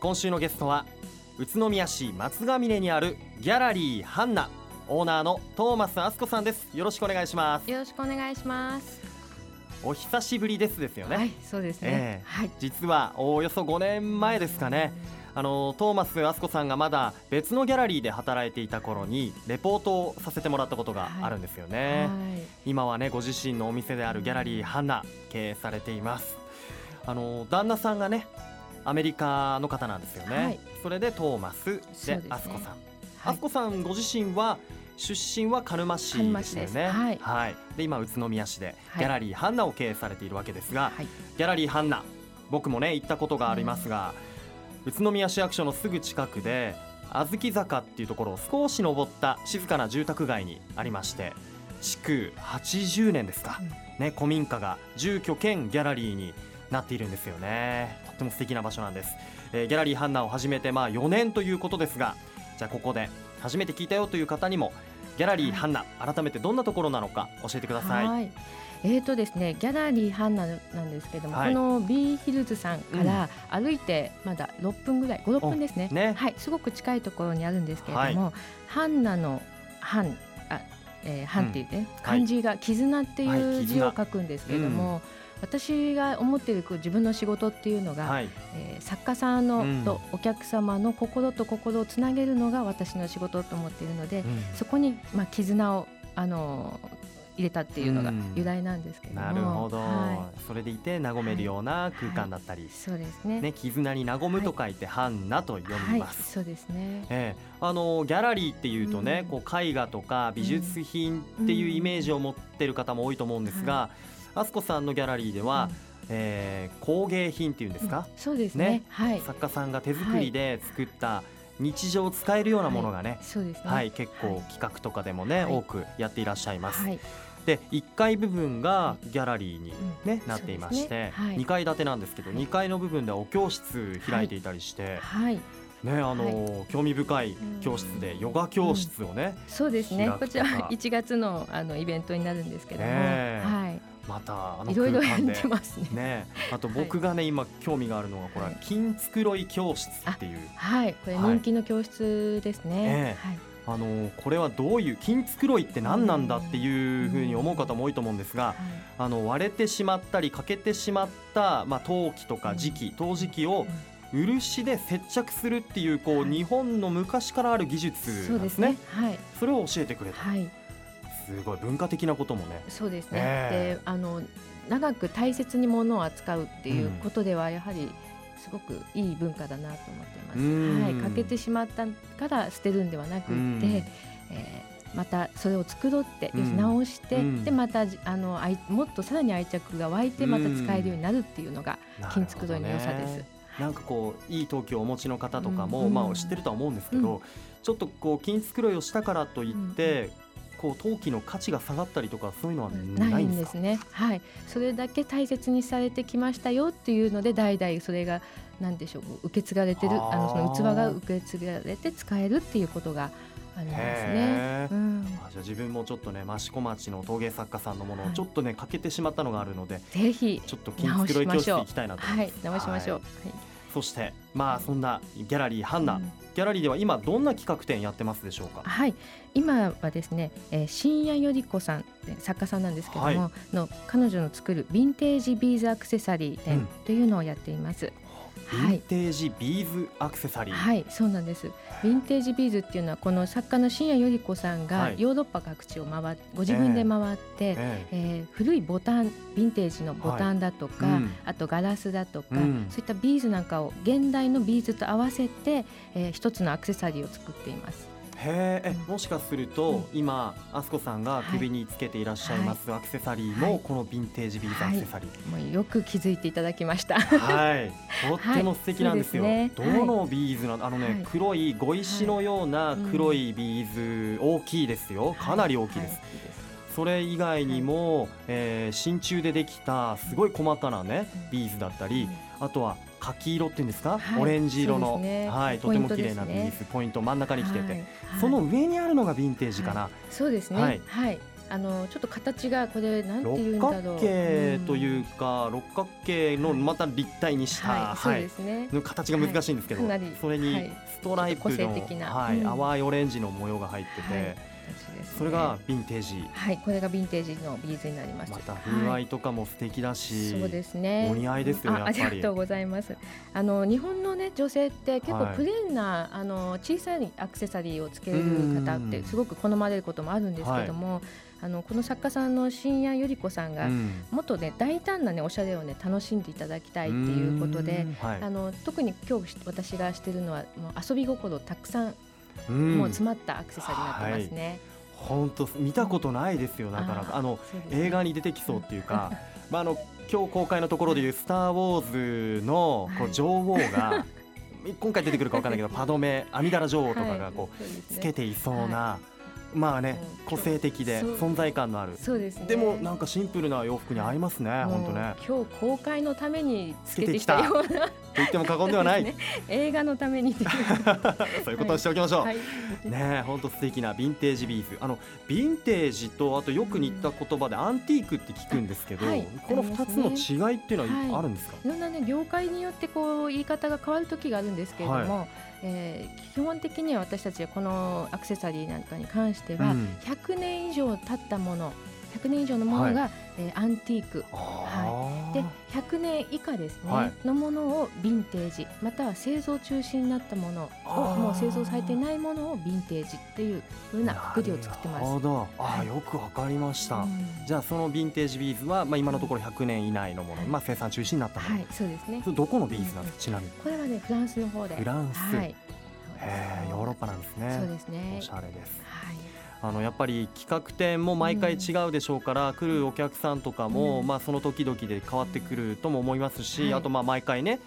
今週のゲストは宇都宮市松ヶ峰にあるギャラリーハンナオーナーのトーマスあすこさんです。よろしくお願いします。よろしくお願いします。お久しぶりですですよね、はいそうですね、えはい。実はおよそ5年前ですかね。あのトーマスあすこさんがまだ別のギャラリーで働いていた頃にレポートをさせてもらったことがあるんですよね、はい。今はねご自身のお店であるギャラリーハンナ経営されています。あの旦那さんがねアメリカの方なんですよね、はい。それでトーマスですね。であすこさん。はい。あすこさんご自身は出身は鹿沼市ですよね。です。はい。で今宇都宮市ではい。ギャラリーハンナを経営されているわけですが、はいギャラリーハンナ僕もね行ったことがありますが、宇都宮市役所のすぐ近くで小豆坂っていうところを少し登った静かな住宅街にありまして築80年ですか、ね、古民家が住居兼ギャラリーになっているんですよね。とっても素敵な場所なんです、えーギャラリーハンナを始めてまあ4年ということですがじゃあここで初めて聞いたよという方にもギャラリーハンナ改めてどんなところなのか教えてください。はい。えーとですね、ギャラリーハンナなんですけども、はい。この B ヒルズさんから歩いてまだ6分ぐらい、5、6分ですね。ね。はい、すごく近いところにあるんですけれども、ハンナのハン、あえー、ハンっていうね、漢字が絆ってはい。う字を書くんですけれども、私が思っているこう自分の仕事っていうのが、はい。えー作家さんの、うん。とお客様の心と心をつなげるのが私の仕事と思っているので、うん。そこに、まあ、絆を、あのー入れたっていうのがうん。由来なんですけれども、なるほど、はそれでいて和めるような空間だったり、い、そうですね。ね、絆に和むと書いて、ハンナと読みます、はい、そうですね。ええ。あのギャラリーっていうとね、うん。こう絵画とか美術品っていうイメージを持ってる方も多いと思うんですが、あすこさんのギャラリーでは、えー工芸品っていうんですか、うん。そうですね。ね。はい。作家さんが手作りで作った日常使えるようなものがね、そうですね。はい結構はい。企画とかでもね、はい。多くやっていらっしゃいます。はい。で1階部分がギャラリーに、ねうん。なっていまして、ね。はい。2階建てなんですけど、はい。2階の部分ではお教室開いていたりして、はい。ねあの興味深い教室でヨガ教室をね、そうですね。こちらは1月のあのイベントになるんですけども、はまたあのいいろいろやってますね。ね。あと僕がね、今興味があるのはこれ、はい。金繕い教室っていう。はい。これはい人気の教室ですね、え。はい。あのこれはどういう金繕いって何なんだっていうふうに思う方も多いと思うんですが、はい。あの割れてしまったり欠けてしまった、まあ、陶器とか磁器陶磁器を漆で接着するっていうこう、はい。日本の昔からある技術そうんですね。はい。それを教えてくれた、はいすごい文化的なこともね。そうですね、ええ。であの長く大切に物を扱うっていうことではやはりすごくいい文化だなと思っています。うん。はい、欠けてしまったから捨てるんではなくって、うん。えーまたそれを繕って、直して、うん。でまたじあの愛もっとさらに愛着が湧いてまた使えるようになるっていうのが金繕いの良さです。ね。なんかこういい陶器をお持ちの方とかも、うん。まあ、知ってるとは思うんですけど、うちょっとこう金繕いをしたからといって、こう陶器の価値が下がったりとかそういうのはなないいんでかんですすね。はい、それだけ大切にされてきましたよっていうので代々それがなんでしょう受け継がれてるはああのその器が受け継がれて使えるっていうことがあるんですね。じゃあ自分もちょっとね益子町の陶芸作家さんのものをはいちょっとね欠けてしまったのがあるのでぜひちょっと金繕い教室行きたいなと思います。はい直しましょう。はいそしてまあそんなギャラリーハンナ、うん。ギャラリーでは今どんな企画展やってますでしょうか？はい、今はですね、えー、深夜より子さん作家さんなんですけども、はい。の彼女の作るヴィンテージビーズアクセサリーうん。展というのをやっています。はいヴィンテージビーズアクセサリー、はい、そうなんです。ヴィンテージビーズっていうのはこの作家の深谷より子さんはい。がヨーロッパ各地を回っご自分で回って、ええ。えー古いボタンヴィンテージのボタンだとか、はいうん。あとガラスだとか、うん。そういったビーズなんかを現代のビーズと合わせて、えー一つのアクセサリーを作っています。へええもしかすると、うん。今あすこさんが首につけていらっしゃいますアクセサリーも、はい。このヴィンテージビーズアクセサリー、もうよく気づいていただきました。はい、とっても素敵なんですよ。はいどのビーズなの、あのね、はい。黒い碁石のような黒いビーズ、大きいですよ。かなり大きいです。はそれ以外にも、えー真鍮でできたすごい細かなねビーズだったり、あとは柿色っていうんですか、はい。オレンジ色の、ね。はい、とても綺麗なビーズポイント真ん中に来てて、はい。その上にあるのがヴィンテージかな、そうですね。ははい。い。あのちょっと形がこれなんていうん六だろう角形というか、六角形のまた立体にした、はい、そうですね、の形が難しいんですけど、それにいストライプの、はい。うん。淡いオレンジの模様が入ってて、はい形ですね。それがヴィンテージ。はいこれがヴィンテージのビーズになります。また風合はいとかも素敵だし、そうですね。お似合いですよねあやっぱり。ありがとうございます。あの日本のね女性って結構はい。プレーンな、あの小さいアクセサリーをつける方ってうん。すごく好まれることもあるんですけども、あのこの作家さんの新谷由里子さんが、うん。もっとね大胆なねおしゃれをね楽しんでいただきたいっていうことで。うん。はい。あの特に今日私がしてるのはもう遊び心たくさん、うん。もう詰まったアクセサリーになってますね。本当見たことないですよなかなか。あのね。映画に出てきそうっていうか、まああの今日公開のところでいうスターウォーズのこはい。う女王が 今回出てくるかわかんないけどパドメアミダラ女王とかがこうつけていそうな、まあねうん。個性的で存在感のある。そうですね。でもなんかシンプルな洋服に合いますね、本当ね。今日公開のためにつけてきたような。と言っても過言ではない、ね。映画のためにそういうことをしておきましょう。はい。ねえ本当素敵なヴィンテージビーズあのヴィンテージとあとよく似た言葉でアンティークって聞くんですけど、はい。この2つの違いっていうのははい。あるんですか、いろんなね業界によってこう言い方が変わる時があるんですけれども、えー基本的には私たちはこのアクセサリーなんかに関しては、うん。100年以上経ったもの100年以上のものが、えーアンティーク。あー。で100年以下ですね、はい。のものをヴィンテージ。または製造中止になったものをもう製造されていないものをヴィンテージっていうふうなくくりを作ってます。なるほどあよくわかりました、うん。じゃあそのヴィンテージビーズは、まあ、今のところ100年以内のもの、はいまあ、生産中止になったもの、はい、そうですね。どこのビーズなんですか？ちなみに。これはねフランスの方で。フランス。はい。へえヨーロッパなんですね。そうですね。おし。ゃれです。はい。あのやっぱり企画展も毎回違うでしょうから、来るお客さんとかも、うん。まあ、その時々で変わってくるとも思いますし、はい。あとまあ毎回ねはい。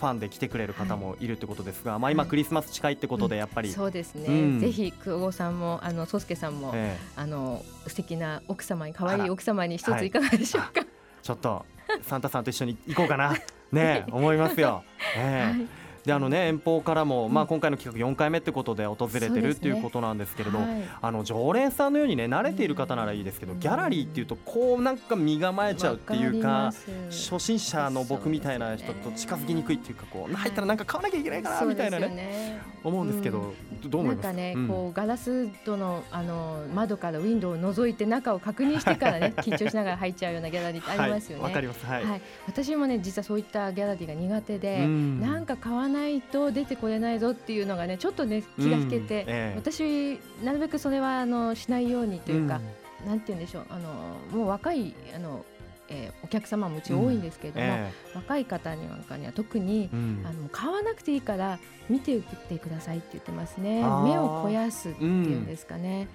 ファンで来てくれる方もいるってことですが、まあ、今はいクリスマス近いってことでやっぱり、そうですね。うん。ぜひ久保さんもあの宗介さんも、えあの素敵な奥様に可愛い奥様に一はい。ついかがでしょうか。えちょっとサンタさんと一緒に行こうかな。ねえ思いますよ。ええ。はいであのね遠方からも、まあ、うん。今回の企画4回目ってことで訪れてるっていうことなんですけれど、はい。あの常連さんのようにね慣れている方ならいいですけど、うん。ギャラリーっていうとこうなんか身構えちゃうっていうか初心者の僕みたいな人と近づきにくいっていうかこう入ったらなんか買わなきゃいけないかなみたいなね思うんですけど、どどう思います？なんかね、うん。こうガラス戸のあの窓からウィンドウを覗いて中を確認してからね 緊張しながら入っちゃうようなギャラリーってありますよね。はい、わかります。はい、はい、私もね実はそういったギャラリーが苦手で、うん。なんか買わないと出てこれないぞっていうのがねちょっとね気が引けて、うんええ。私なるべくそれはあのしないようにというか、なんて言うんでしょうあのもう若いあの、えーお客様もうち多いんですけれども、え若い方になんかには特にえうん。あの買わなくていいから見ていてくださいって言ってますね。目を肥やすっていうんですかね、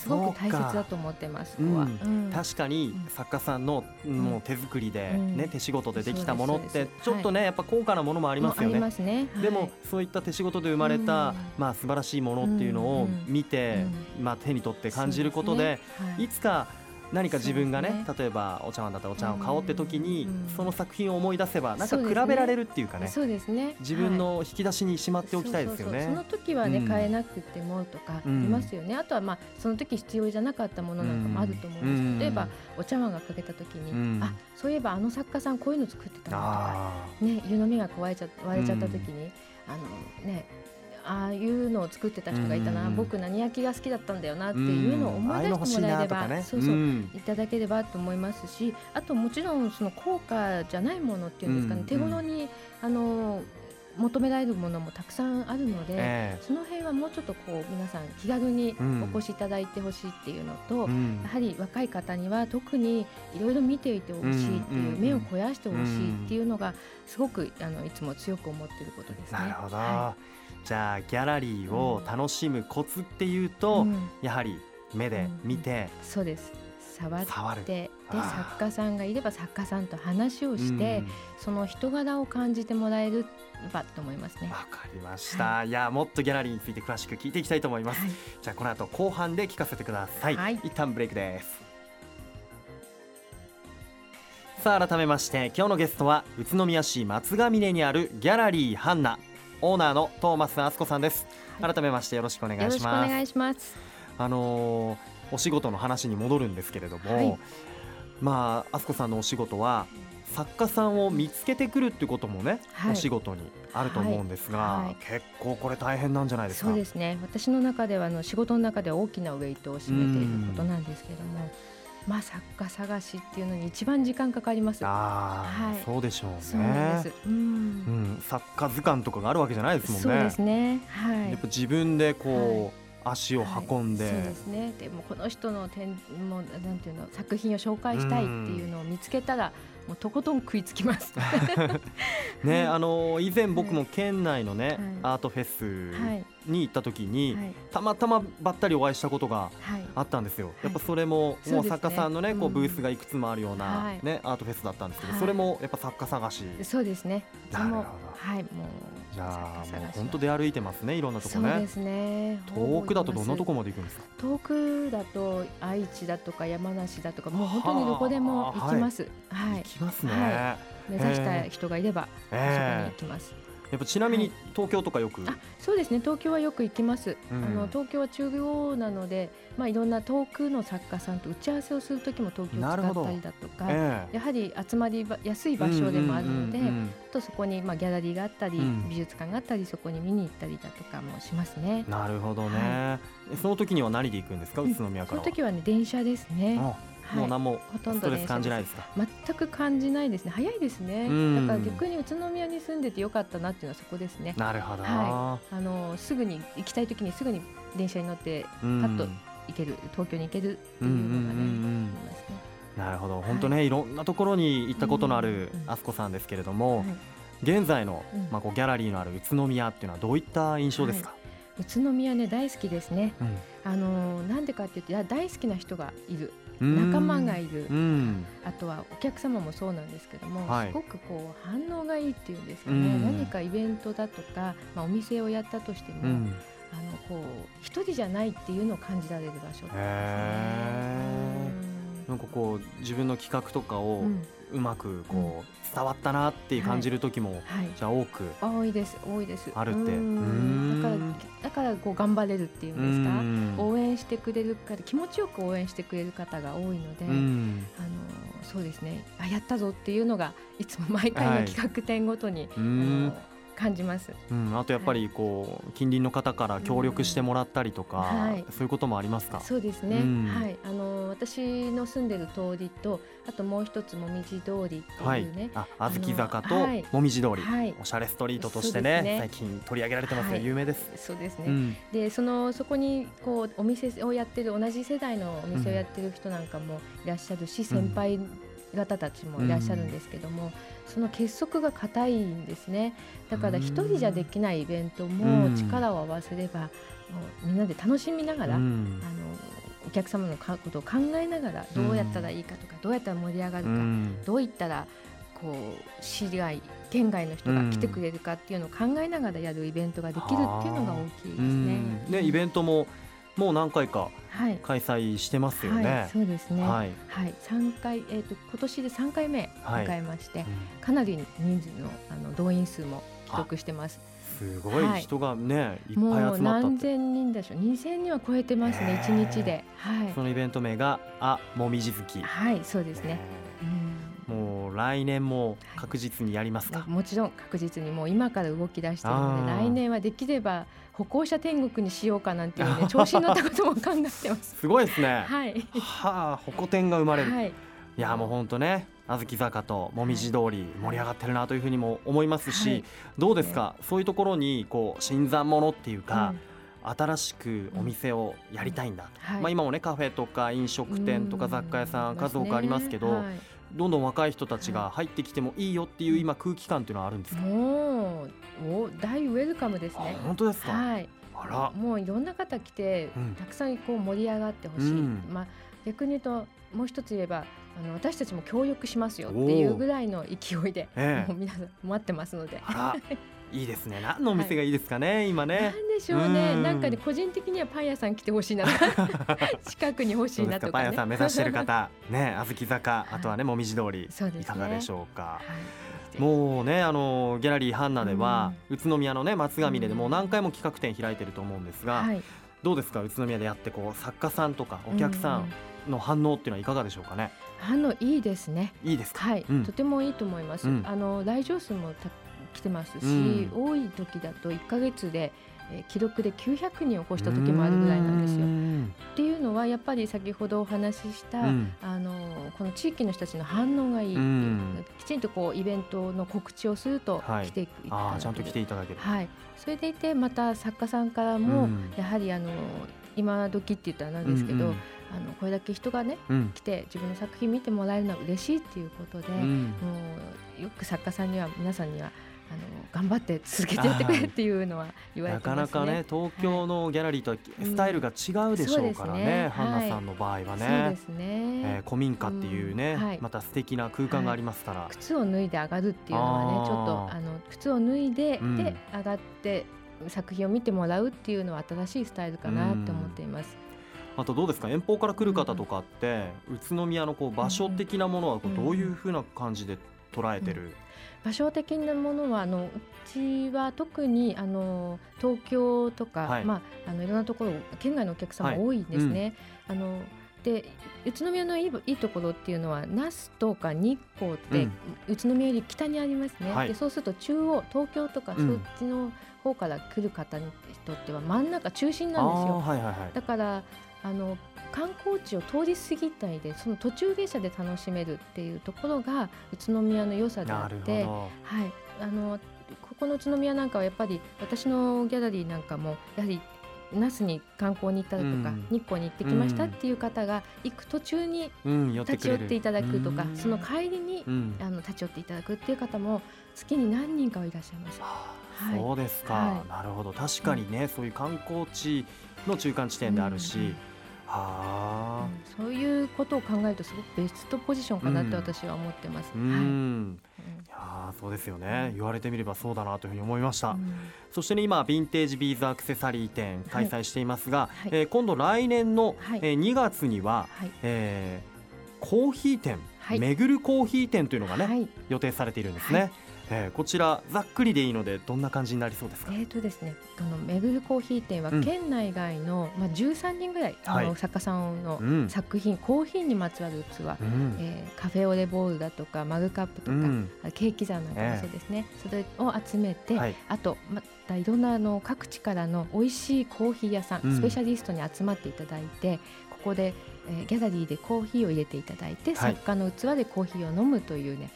すごく大切だと思ってますうん。うん。確かにうん。作家さんのもう手作りで、うん。ね手仕事でできたものってちょっとね、やっぱ高価なものもありますよね。もうあり。ますね、はい。でもそういった手仕事で生まれた、うん。まあ素晴らしいものっていうのを見て、まあ手に取って感じることでいつか何か自分がねそう例えばお茶碗だったらお茶碗を買おうって時に、うんその作品を思い出せばなんか比べられるっていうかね。そうですね。自分の引き出しにしまはっておきたいですよね。そうそうそう。その時はね、うん。買えなくてもとかいうん。ますよね、あとはまあその時必要じゃなかったものなんかもあると思うんです、うん。例えばお茶碗がかけた時に、うん。あそういえばあの作家さんこういうの作ってたなとかあね湯飲みが壊れちゃ割れちゃった時に、あのねああいうのを作ってた人がいたな、うん僕何焼きが好きだったんだよなーっていうのを思い出してもらえれば、そうそう、ん。いただければと思いますしあともちろんその高価じゃないものっていうんですかね、うん手頃にあの求められるものもたくさんあるので、えその辺はもうちょっとこう皆さん気軽にうんお越しいただいてほしいっていうのと、えうん。やはり若い方には特にいろいろ見ていてほしいっていう、目を肥やしてほしいっていうのがすごくあのいつも強く思っていることですね。なるほど、はじゃあギャラリーを楽しむコツっていうと、うん。やはり目で見て、そうです。触ってで作家さんがいれば作家さんと話をして、うん。その人柄を感じてもらえればと思いますね。わかりました、い、やもっとギャラリーについて詳しく聞いていきたいと思います、はい。じゃあこの後後半で聞かせてください、はい。一旦ブレイクです。さあ改めまして今日のゲストは宇都宮市松ヶ峰にあるギャラリーハンナオーナーのトーマス敦子さんです、はい。改めましてよろしくお願いよろしくおします願いします。あのーお仕事の話に戻るんですけれども、はい。まああすこさんのお仕事は作家さんを見つけてくるってこともね、はい。お仕事にあると思うんですが、はい。はい。結構これ大変なんじゃないですか？そうですね。私の中ではあの仕事の中では大きなウェイトを占めていることなんですけども、まあ作家探しっていうのに一番時間かかります。ああ、はいそうでしょうねそう。うんうん、作家図鑑とかがあるわけじゃないですもんねそうですね。はい。やっぱ自分でこう、足を運んで、はいそうですね。でもこの人の点もうなんていうの作品を紹介したいっていうのを見つけたらもうとことん食いつきます。ね、は いあの以前僕も県内のね、はいアートフェスはいに行った時に、はいたまたまばったりお会いしたことがはい。あったんですよ。やっぱそれも、もう作家さんのね、こううんブースがいくつもあるような、はいねアートフェスだったんですけど、はいそれもやっぱ作家探し。そうですね。なるほどもはいもうじゃあもう本当出歩いてますねいろんなとこね。そうですね。遠くだとどんなとこもまで行くんですか？遠くだと愛知だとか山梨だとかもう本当にどこでも行きます。はい行。きますね。は目指した人がいればそこにえ行きます。えやっぱちなみにはい東京とかよく？あ、そうですね。東京はよく行きます。うんあの東京は中央なので、まあいろんな遠くの作家さんと打ち合わせをする時も東京を使ったりだとか、ええやはり集まりばやすい場所でもあるので、うんうんうんうんあとそこにまあギャラリーがあったり、うん美術館があったり、そこに見に行ったりだとかもしますね。なるほどね、はえその時には何で行くんですか？宇都宮そからは。の時はね電車ですね。あもう何もほとんどストレス感じないですか？全く感じないですね。早いですね。うん。だから逆に宇都宮に住んでてよかったなっていうのはそこですね。なるほど。はあのすぐに行きたい時にすぐに電車に乗ってうん。パッと行ける、東京に行けるっていうのがね。なるほど。本当ね、い、ろんなところに行ったことのあるあすこさんですけれども、はい。現在の、うん。まあ、こうギャラリーのある宇都宮っていうのはどういった印象ですか、宇都宮ね大好きですね。うん。あのなんでかっていうといや大好きな人がいる、うん仲間がいる、うん。あとはお客様もそうなんですけども、はい。すごくこう反応がいいっていうんですかね、うん。何かイベントだとか、まあ、お店をやったとしても、うん。あのこう一人じゃないっていうのを感じられる場所ですね。へなんかこう自分の企画とかうをんうんうまくこう伝わったなっていう感じる時も、はい。じゃあ多く多いです。多いです。あるって。うん。うん。だからだからこう頑張れるっていうんですか、ん。応援してくれる方気持ちよく応援してくれる方が多いので、うん。あのそうですね。あやったぞっていうのがいつも毎回はい。の企画展ごとに、うあん。の感じます。うん、あとやっぱりこう近隣の方から協力してもらったりとか、はい。そういうこともありますか？そうですね、うん。はい。あの私の住んでる通りとあともう一つもみじ通りってはいいうね、、あ、小豆坂とはい。もみじ通り、はい。おしゃれストリートとしてねね。最近取り上げられてますね、はい。有名です。そうですね、うん、でそのそこにこうお店をやってる同じ世代のお店をやってる人なんかもいらっしゃるし、先輩方たちもいらっしゃるんですけども、その結束が固いんですね。だから一人じゃできないイベントうん。も力を合わせれば、もうみんなで楽しみながら、うん。あのお客様のかことを考えながらどうやったらいいかとか、どうやったら盛り上がるか、うんどういったらこう市外県外の人が来てくれるかっていうのを考えながらやるイベントができるっていうのが大きいですうねん。ねイベントももう何回かはい開催してますよはいね。、そうですね。はい。はい、三回、えっ、と、今年で三回目はい迎えまして、うんかなり人数の、あの動員数も記録してます。すごいはい人がね、いっぱもいう集まった。何千人でしょう、二千人は超えてますね、一日で。はいそ。のイベント名があもみじ月。はい、そうですね。うんもう来年も確実にやりますか。もちろん確実にもう今から動き出しているので来年はできれば歩行者天国にしようかなんていうね 調子に乗ったことも考えてます。すごいですね。はい。はあ、ホコ天が生まれる。はい。いやもう本当ね小豆坂ともみじ通り盛り上がってるなというふうにも思いますし、はい。どうですか、そういうところにこう新参者っていうかうん、新しくお店をやりたいんだ、はい。まあ、今もねカフェとか飲食店とか雑貨屋さん数多くありますけど、はい。どんどん若い人たちが入ってきてもいいよっていう今空気感っていうのはあるんですか、もうお大ウェルカムですね。あ。本当ですか、はい。あら。もういろんな方来て、うん。たくさんこう盛り上がってほしい。うん。まあ逆に言うともう一つ言えばあの私たちも協力しますよっていうぐらいの勢いで、ええもう皆さん待ってますので。いいですね何のお店がいいですかね、今なねんでしょうね。うんなんかね個人的にはパン屋さん来てほしいな。近くに欲しいなとかね。パン屋さん目指してる方ね小豆坂あとはねもみじ通りいかがでしょうかはい。もうねあのギャラリーハンナでは、宇都宮のね松ヶ峰でもう何回も企画展開いてると思うんですが、はい。どうですか？宇都宮でやってこう作家さんとかお客さんの反応っていうのはいかがでしょうかね、反応いいですね。いいですか？はい、うん。とてもいいと思います、うん。あの来場数もた来てますし、うん。多い時だと1ヶ月で、えー記録で900人を超した時もあるぐらいなんですよ。よっていうのはやっぱり先ほどお話しした、うん。あのこの地域の人たちの反応がいいう、うん。きちんとこうイベントの告知をするとはい。来ていただける、ああちゃんと来ていただける、はい、それでいてまた作家さんからも、うん。やはりあの今時って言ったらなんですけど、うん。あのこれだけ人がねうん。来て自分の作品見てもらえるのは嬉しいっていうことで、うん。もうよく作家さんには皆さんにはあの頑張って続けてやってくれっていうのは言われなてますね。かなかね東京のギャラリーとはスタイルが違うでしょうからね,、うん。そうですね。ハンナさんの場合はね、そうですね、えー古民家っていうね、うん。はい。また素敵な空間がありますから、靴を脱いで上がるっていうのはねちょっとあの靴を脱いで、うん。で上がって作品を見てもらうっていうのは新しいスタイルかなって思っています。あとどうですか？遠方から来る方とかって、宇都宮のこう場所的なものはこううん。どういうふうな感じで捉えてる、場所的なものはあのうちは特にあの東京とか、はい。まああのいろんなところ県外のお客様多いんですね。あので宇都宮のいいいいところっていうのは那須とか日光って、宇都宮より北にありますね、はい。でそうすると中央東京とかうん。そっちの方から来る方にとっては真ん中中心なんですよ。はいはいはい。だからあの観光地を通り過ぎないでその途中下車で楽しめるっていうところが宇都宮の良さであって、ど。はい、あのここの宇都宮なんかはやっぱり私のギャラリーなんかもやはり那須に観光に行ったりとか、うん。日光に行ってきましたっていう方が行く途中に立ち寄っていただくとかうん。その帰りにうん。あの立ち寄っていただくっていう方も月に何人かはいらっしゃいます。あはい。そうですか、はい。なるほど。確かにね、そういう観光地の中間地点であるし、そういうことを考えるとすごくベストポジションかなってうん。私は思ってます。うん、はい。うんいやーそうですよね。言われてみればそうだなというふうに思いました、うん。そしてね今ヴィンテージビーズアクセサリー展開催していますが、はい。えー今度来年の、はい。えー2月には、はい。えーコーヒー店、はいめぐるコーヒー店というのがね、はい。予定されているんですね、はい。えーこちらざっくりでいいのでどんな感じになりそうですか、えーとですね、このめぐるコーヒー店はうん。県内外の、まあ13人ぐらい、あのはい。作家さんのうん。作品、コーヒーにまつわる器、うん。えーカフェオレボールだとかマグカップとか、うん。あケーキ山なんかもそうですね、それを集めて、はい。あとまたいろんなあの各地からの美味しいコーヒー屋さん、うん。スペシャリストに集まっていただいてここで、えーギャラリーでコーヒーを入れていただいて、はい。作家の器でコーヒーを飲むというね、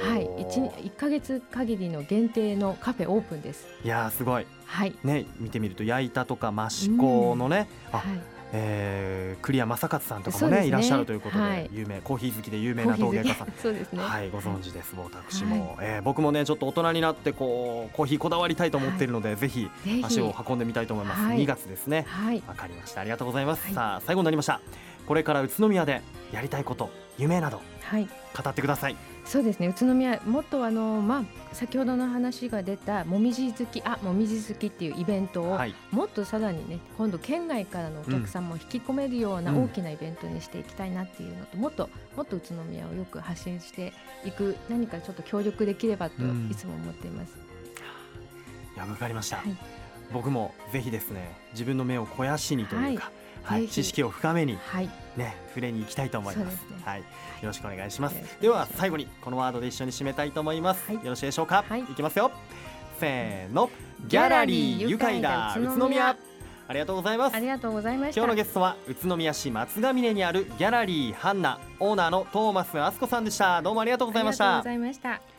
はい 1, 1ヶ月限りの限定のカフェオープンです。いやーすごい。はい。ね見てみると焼いたとか益子のね、あはい。えー、栗山正勝さんとかもねね。いらっしゃるということで、はい。有名コーヒー好きで有名な陶芸家さん。そうですね。はいご存知です私も、えー僕もねちょっと大人になってこうコーヒーこだわりたいと思っているので、ぜひぜひ。足を運んでみたいと思います、はい。2月ですね。はい。わかりました。ありがとうございます、はい。さあ最後になりましたこれから宇都宮でやりたいこと夢などはい。語ってください。そうですね。宇都宮もっとあのまあ先ほどの話が出たもみじ好きあもみじ好きっていうイベントを、はい。もっとさらにね今度県外からのお客さんも引き込めるようなうん。大きなイベントにしていきたいなっていうのと、もっともっと宇都宮をよく発信していく何かちょっと協力できればとうん。いつも思っています。いやわかりました、はい。僕もぜひですね自分の目を肥やしにというか、はいぜひ。知識を深めにはい。ね触れに行きたいと思います。ね。はい。よろしくお願いします。では最後にこのワードで一緒に締めたいと思います、はい。よろしいでしょうか、はいいきますよせーのギャラリー愉快だ宇都宮。ありがとうございます。ありがとうございました。今日のゲストは宇都宮市松ヶ峰にあるギャラリーハンナオーナーのトーマスあすこさんでした。どうもありがとうございました。ありがとうございました。